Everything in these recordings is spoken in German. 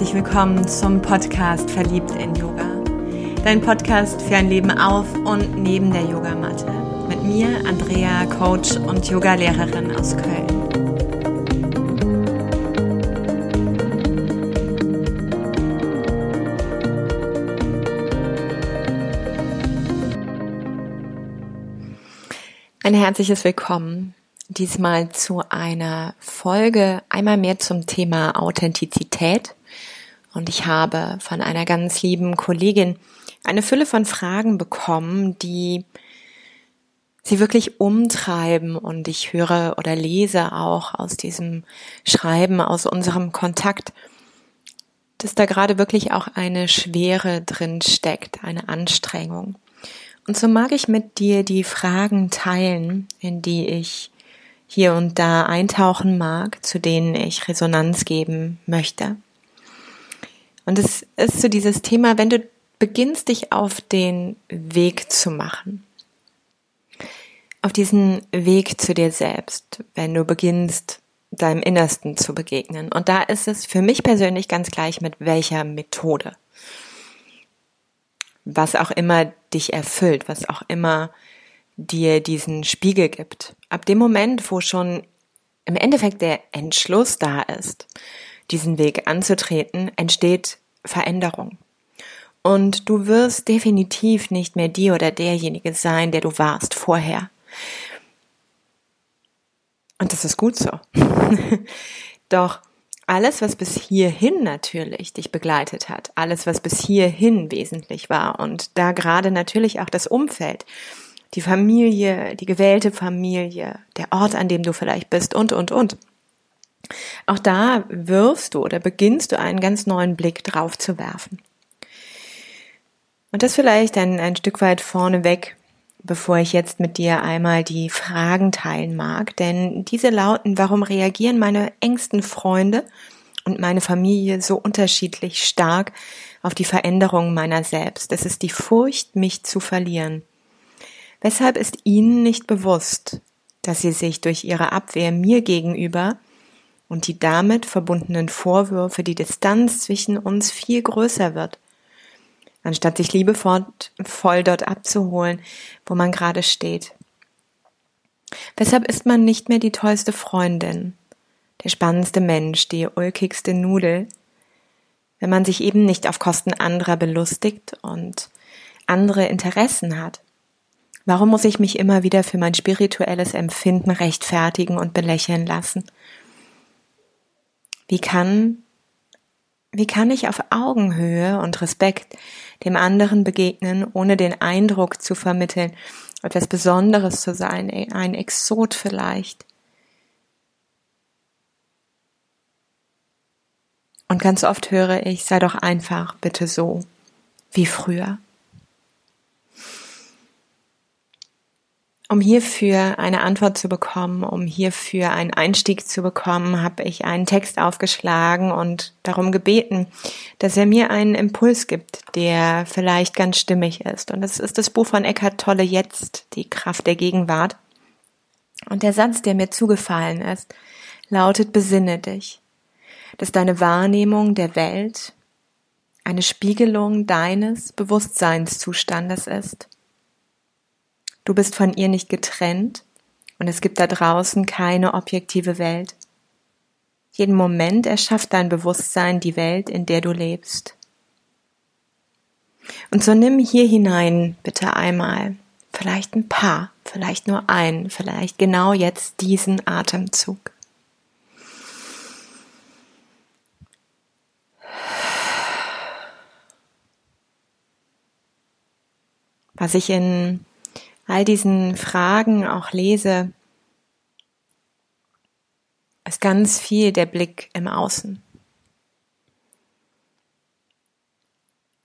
herzlich willkommen zum Podcast Verliebt in Yoga. Dein Podcast für ein Leben auf und neben der Yogamatte. Mit mir, Andrea, Coach und Yogalehrerin aus Köln. Ein herzliches Willkommen diesmal zu einer Folge einmal mehr zum Thema Authentizität. Und ich habe von einer ganz lieben Kollegin eine Fülle von Fragen bekommen, die sie wirklich umtreiben und ich höre oder lese auch aus diesem Schreiben, aus unserem Kontakt, dass da gerade wirklich auch eine Schwere drin steckt, eine Anstrengung. Und so mag ich mit dir die Fragen teilen, in die ich hier und da eintauchen mag, zu denen ich Resonanz geben möchte. Und es ist so dieses Thema, wenn du beginnst, dich auf den Weg zu machen, auf diesen Weg zu dir selbst, wenn du beginnst, deinem Innersten zu begegnen. Und da ist es für mich persönlich ganz gleich mit welcher Methode. Was auch immer dich erfüllt, was auch immer dir diesen Spiegel gibt. Ab dem Moment, wo schon im Endeffekt der Entschluss da ist, diesen Weg anzutreten, entsteht Veränderung. Und du wirst definitiv nicht mehr die oder derjenige sein, der du warst vorher. Und das ist gut so. Doch alles, was bis hierhin natürlich dich begleitet hat, alles, was bis hierhin wesentlich war und da gerade natürlich auch das Umfeld, die Familie, die gewählte Familie, der Ort, an dem du vielleicht bist und, und, und. Auch da wirfst du oder beginnst du einen ganz neuen Blick drauf zu werfen. Und das vielleicht ein, ein Stück weit vorneweg, bevor ich jetzt mit dir einmal die Fragen teilen mag, denn diese lauten, warum reagieren meine engsten Freunde und meine Familie so unterschiedlich stark auf die Veränderung meiner selbst? Es ist die Furcht, mich zu verlieren. Weshalb ist ihnen nicht bewusst, dass sie sich durch ihre Abwehr mir gegenüber und die damit verbundenen Vorwürfe die Distanz zwischen uns viel größer wird, anstatt sich liebevoll dort abzuholen, wo man gerade steht. Weshalb ist man nicht mehr die tollste Freundin, der spannendste Mensch, die ulkigste Nudel, wenn man sich eben nicht auf Kosten anderer belustigt und andere Interessen hat? Warum muss ich mich immer wieder für mein spirituelles Empfinden rechtfertigen und belächeln lassen? Wie kann, wie kann ich auf Augenhöhe und Respekt dem anderen begegnen, ohne den Eindruck zu vermitteln, etwas Besonderes zu sein, ein Exot vielleicht? Und ganz oft höre ich, sei doch einfach bitte so wie früher. Um hierfür eine Antwort zu bekommen, um hierfür einen Einstieg zu bekommen, habe ich einen Text aufgeschlagen und darum gebeten, dass er mir einen Impuls gibt, der vielleicht ganz stimmig ist. Und das ist das Buch von Eckhart Tolle Jetzt, die Kraft der Gegenwart. Und der Satz, der mir zugefallen ist, lautet, besinne dich, dass deine Wahrnehmung der Welt eine Spiegelung deines Bewusstseinszustandes ist Du bist von ihr nicht getrennt und es gibt da draußen keine objektive Welt. Jeden Moment erschafft dein Bewusstsein die Welt, in der du lebst. Und so nimm hier hinein bitte einmal, vielleicht ein paar, vielleicht nur einen, vielleicht genau jetzt diesen Atemzug. Was ich in all diesen Fragen auch lese, ist ganz viel der Blick im Außen.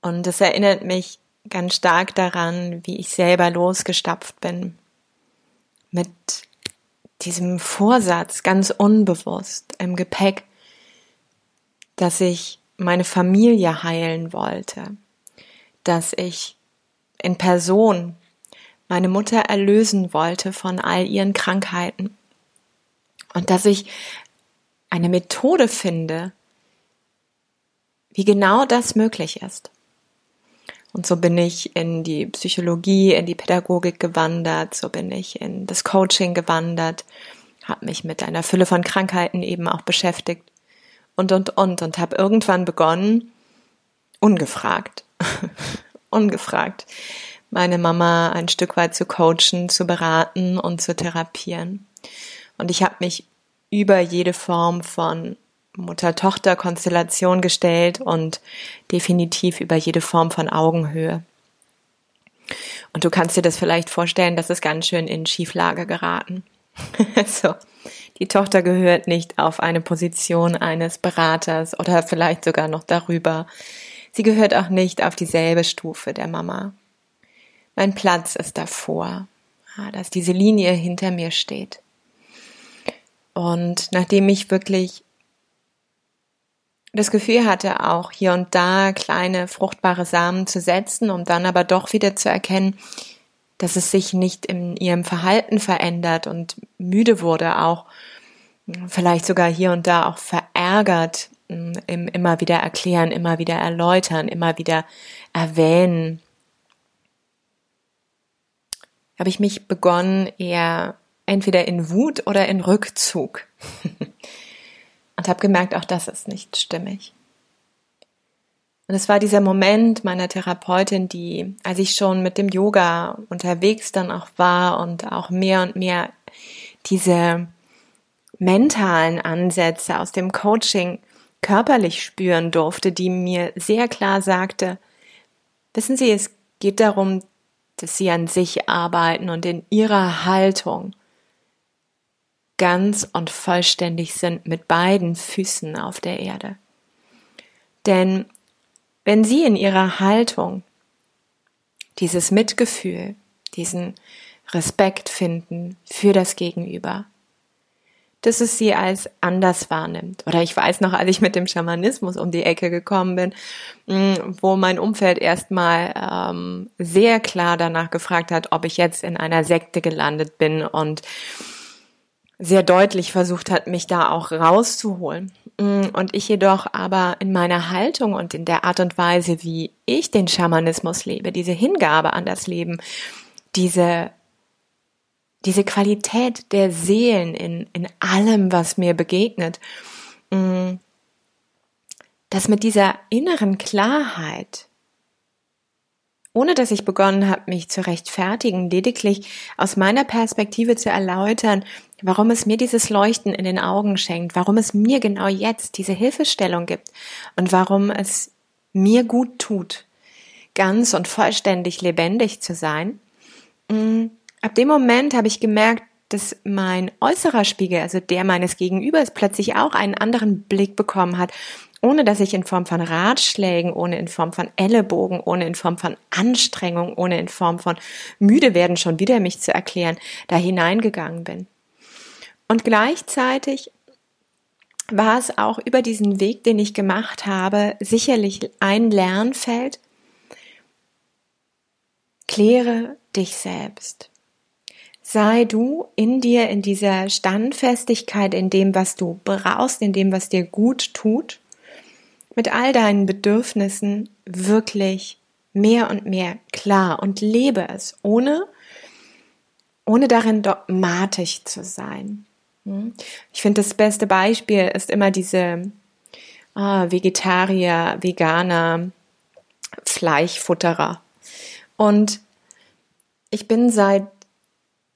Und es erinnert mich ganz stark daran, wie ich selber losgestapft bin. Mit diesem Vorsatz ganz unbewusst im Gepäck, dass ich meine Familie heilen wollte, dass ich in Person meine Mutter erlösen wollte von all ihren Krankheiten. Und dass ich eine Methode finde, wie genau das möglich ist. Und so bin ich in die Psychologie, in die Pädagogik gewandert, so bin ich in das Coaching gewandert, habe mich mit einer Fülle von Krankheiten eben auch beschäftigt und, und, und, und habe irgendwann begonnen, ungefragt, ungefragt, meine Mama ein Stück weit zu coachen, zu beraten und zu therapieren. Und ich habe mich über jede Form von Mutter-Tochter-Konstellation gestellt und definitiv über jede Form von Augenhöhe. Und du kannst dir das vielleicht vorstellen, das ist ganz schön in Schieflage geraten. so. Die Tochter gehört nicht auf eine Position eines Beraters oder vielleicht sogar noch darüber. Sie gehört auch nicht auf dieselbe Stufe der Mama. Mein Platz ist davor, dass diese Linie hinter mir steht. Und nachdem ich wirklich das Gefühl hatte, auch hier und da kleine fruchtbare Samen zu setzen, um dann aber doch wieder zu erkennen, dass es sich nicht in ihrem Verhalten verändert und müde wurde, auch vielleicht sogar hier und da auch verärgert, im immer wieder erklären, immer wieder erläutern, immer wieder erwähnen, habe ich mich begonnen, eher entweder in Wut oder in Rückzug. und habe gemerkt, auch das ist nicht stimmig. Und es war dieser Moment meiner Therapeutin, die, als ich schon mit dem Yoga unterwegs dann auch war und auch mehr und mehr diese mentalen Ansätze aus dem Coaching körperlich spüren durfte, die mir sehr klar sagte, wissen Sie, es geht darum, dass Sie an sich arbeiten und in Ihrer Haltung ganz und vollständig sind mit beiden Füßen auf der Erde. Denn wenn Sie in Ihrer Haltung dieses Mitgefühl, diesen Respekt finden für das Gegenüber, dass es sie als anders wahrnimmt. Oder ich weiß noch, als ich mit dem Schamanismus um die Ecke gekommen bin, mm, wo mein Umfeld erstmal ähm, sehr klar danach gefragt hat, ob ich jetzt in einer Sekte gelandet bin und sehr deutlich versucht hat, mich da auch rauszuholen. Mm, und ich jedoch aber in meiner Haltung und in der Art und Weise, wie ich den Schamanismus lebe, diese Hingabe an das Leben, diese diese Qualität der Seelen in, in allem, was mir begegnet, mm, dass mit dieser inneren Klarheit, ohne dass ich begonnen habe, mich zu rechtfertigen, lediglich aus meiner Perspektive zu erläutern, warum es mir dieses Leuchten in den Augen schenkt, warum es mir genau jetzt diese Hilfestellung gibt und warum es mir gut tut, ganz und vollständig lebendig zu sein, mm, Ab dem Moment habe ich gemerkt, dass mein äußerer Spiegel, also der meines Gegenübers, plötzlich auch einen anderen Blick bekommen hat, ohne dass ich in Form von Ratschlägen, ohne in Form von Ellenbogen, ohne in Form von Anstrengung, ohne in Form von müde werden, schon wieder mich zu erklären, da hineingegangen bin. Und gleichzeitig war es auch über diesen Weg, den ich gemacht habe, sicherlich ein Lernfeld. Kläre dich selbst sei du in dir, in dieser Standfestigkeit, in dem, was du brauchst, in dem, was dir gut tut, mit all deinen Bedürfnissen wirklich mehr und mehr klar und lebe es, ohne, ohne darin dogmatisch zu sein. Hm? Ich finde, das beste Beispiel ist immer diese ah, Vegetarier, Veganer, Fleischfutterer. Und ich bin seit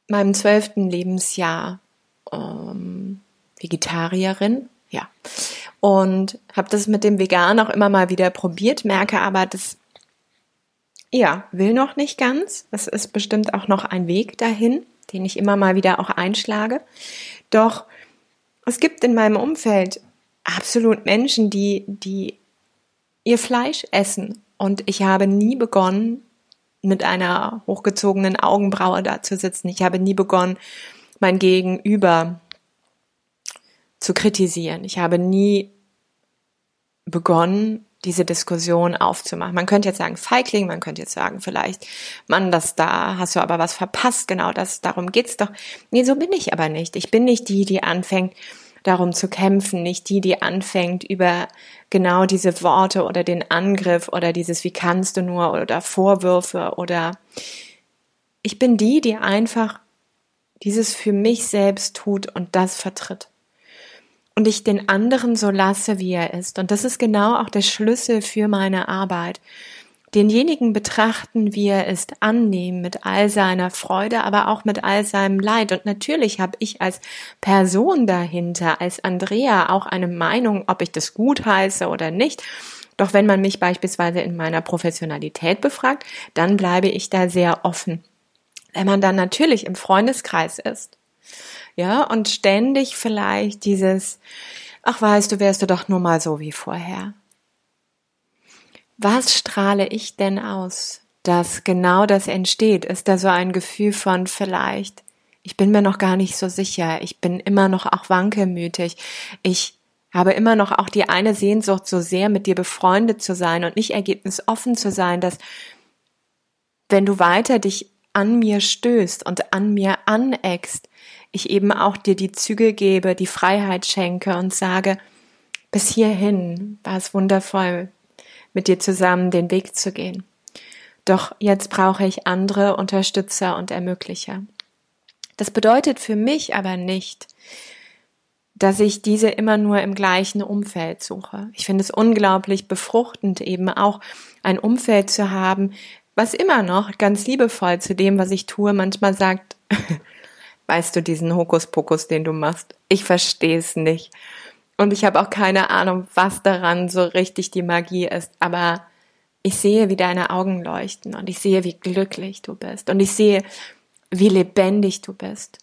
meinem zwölften Lebensjahr ähm, Vegetarierin, ja. Und habe das mit dem Vegan auch immer mal wieder probiert, merke aber, das ja, will noch nicht ganz. Es ist bestimmt auch noch ein Weg dahin, den ich immer mal wieder auch einschlage. Doch es gibt in meinem Umfeld absolut Menschen, die, die ihr Fleisch essen. Und ich habe nie begonnen, mit einer hochgezogenen Augenbraue da zu sitzen. Ich habe nie begonnen, mein Gegenüber zu kritisieren. Ich habe nie begonnen, diese Diskussion aufzumachen. Man könnte jetzt sagen Feigling, man könnte jetzt sagen vielleicht, Mann, das da hast du aber was verpasst, genau das, darum geht's doch. Nee, so bin ich aber nicht. Ich bin nicht die, die anfängt, darum zu kämpfen, nicht die, die anfängt über genau diese Worte oder den Angriff oder dieses wie kannst du nur oder Vorwürfe oder ich bin die, die einfach dieses für mich selbst tut und das vertritt. Und ich den anderen so lasse, wie er ist. Und das ist genau auch der Schlüssel für meine Arbeit denjenigen betrachten, wie er ist, annehmen mit all seiner Freude, aber auch mit all seinem Leid. Und natürlich habe ich als Person dahinter, als Andrea, auch eine Meinung, ob ich das gut heiße oder nicht. Doch wenn man mich beispielsweise in meiner Professionalität befragt, dann bleibe ich da sehr offen. Wenn man dann natürlich im Freundeskreis ist, ja, und ständig vielleicht dieses, ach weißt du, wärst du doch nur mal so wie vorher was strahle ich denn aus, dass genau das entsteht? Ist da so ein Gefühl von vielleicht, ich bin mir noch gar nicht so sicher, ich bin immer noch auch wankelmütig, ich habe immer noch auch die eine Sehnsucht, so sehr mit dir befreundet zu sein und nicht ergebnisoffen zu sein, dass wenn du weiter dich an mir stößt und an mir aneckst, ich eben auch dir die Zügel gebe, die Freiheit schenke und sage, bis hierhin war es wundervoll, mit dir zusammen den Weg zu gehen. Doch jetzt brauche ich andere Unterstützer und Ermöglicher. Das bedeutet für mich aber nicht, dass ich diese immer nur im gleichen Umfeld suche. Ich finde es unglaublich befruchtend, eben auch ein Umfeld zu haben, was immer noch ganz liebevoll zu dem, was ich tue, manchmal sagt, weißt du diesen Hokuspokus, den du machst? Ich verstehe es nicht. Und ich habe auch keine Ahnung, was daran so richtig die Magie ist. Aber ich sehe, wie deine Augen leuchten und ich sehe, wie glücklich du bist und ich sehe, wie lebendig du bist.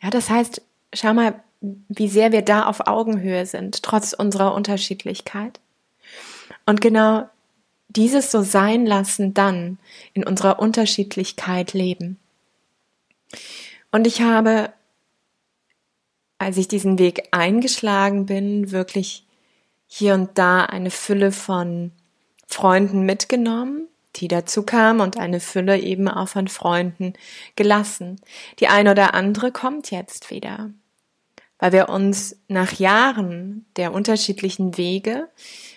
Ja, das heißt, schau mal, wie sehr wir da auf Augenhöhe sind, trotz unserer Unterschiedlichkeit. Und genau dieses so sein lassen, dann in unserer Unterschiedlichkeit leben. Und ich habe als ich diesen Weg eingeschlagen bin, wirklich hier und da eine Fülle von Freunden mitgenommen, die dazu kamen und eine Fülle eben auch von Freunden gelassen. Die eine oder andere kommt jetzt wieder, weil wir uns nach Jahren der unterschiedlichen Wege,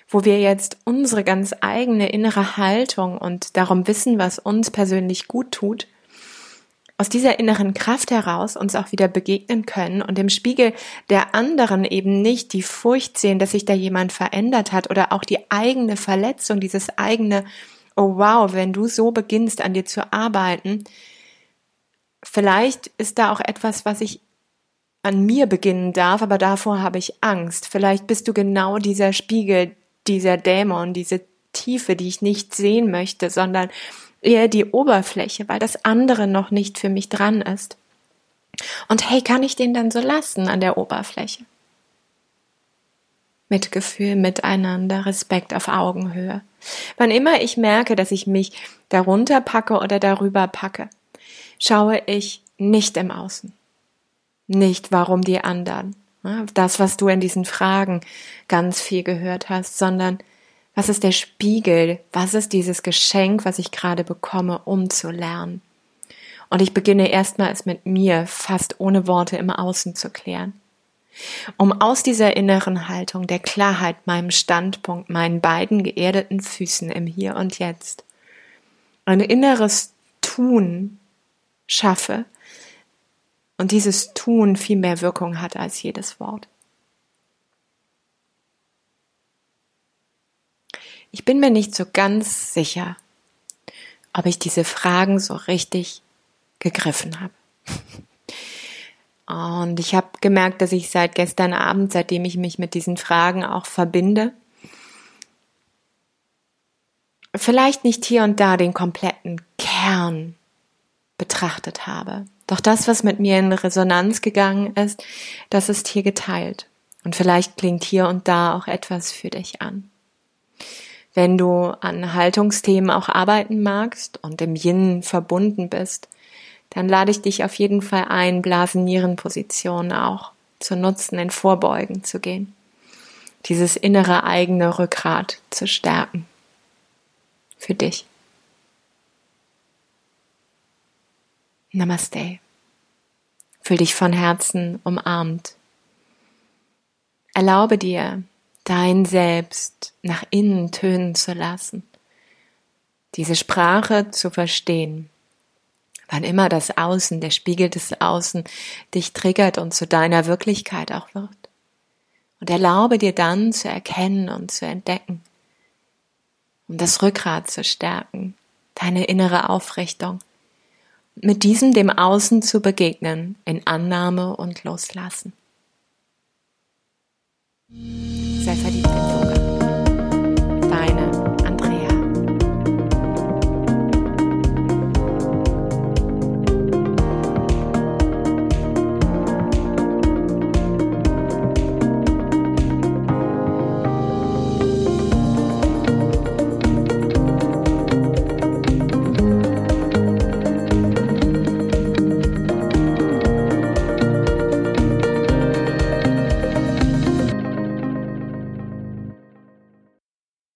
wo wir jetzt unsere ganz eigene innere Haltung und darum wissen, was uns persönlich gut tut, aus dieser inneren Kraft heraus uns auch wieder begegnen können und im Spiegel der anderen eben nicht die Furcht sehen, dass sich da jemand verändert hat oder auch die eigene Verletzung, dieses eigene, oh wow, wenn du so beginnst an dir zu arbeiten, vielleicht ist da auch etwas, was ich an mir beginnen darf, aber davor habe ich Angst. Vielleicht bist du genau dieser Spiegel, dieser Dämon, diese Tiefe, die ich nicht sehen möchte, sondern eher die Oberfläche, weil das andere noch nicht für mich dran ist. Und hey, kann ich den dann so lassen an der Oberfläche? Mitgefühl, miteinander, Respekt auf Augenhöhe. Wann immer ich merke, dass ich mich darunter packe oder darüber packe, schaue ich nicht im Außen. Nicht, warum die anderen. Das, was du in diesen Fragen ganz viel gehört hast, sondern was ist der Spiegel? Was ist dieses Geschenk, was ich gerade bekomme, um zu lernen? Und ich beginne erstmals mit mir, fast ohne Worte im Außen zu klären. Um aus dieser inneren Haltung der Klarheit, meinem Standpunkt, meinen beiden geerdeten Füßen im Hier und Jetzt, ein inneres Tun schaffe und dieses Tun viel mehr Wirkung hat als jedes Wort. Ich bin mir nicht so ganz sicher, ob ich diese Fragen so richtig gegriffen habe. Und ich habe gemerkt, dass ich seit gestern Abend, seitdem ich mich mit diesen Fragen auch verbinde, vielleicht nicht hier und da den kompletten Kern betrachtet habe. Doch das, was mit mir in Resonanz gegangen ist, das ist hier geteilt. Und vielleicht klingt hier und da auch etwas für dich an. Wenn du an Haltungsthemen auch arbeiten magst und im Yin verbunden bist, dann lade ich dich auf jeden Fall ein, Blasen-Nieren-Position auch zu nutzen, in Vorbeugen zu gehen. Dieses innere eigene Rückgrat zu stärken. Für dich. Namaste. Fühl dich von Herzen umarmt Erlaube dir, dein Selbst nach innen tönen zu lassen, diese Sprache zu verstehen. Wann immer das Außen, der Spiegel des Außen dich triggert und zu deiner Wirklichkeit auch wird. Und erlaube dir dann zu erkennen und zu entdecken, um das Rückgrat zu stärken, deine innere Aufrichtung, mit diesem dem Außen zu begegnen in Annahme und Loslassen. Sei verliebt in Yoga.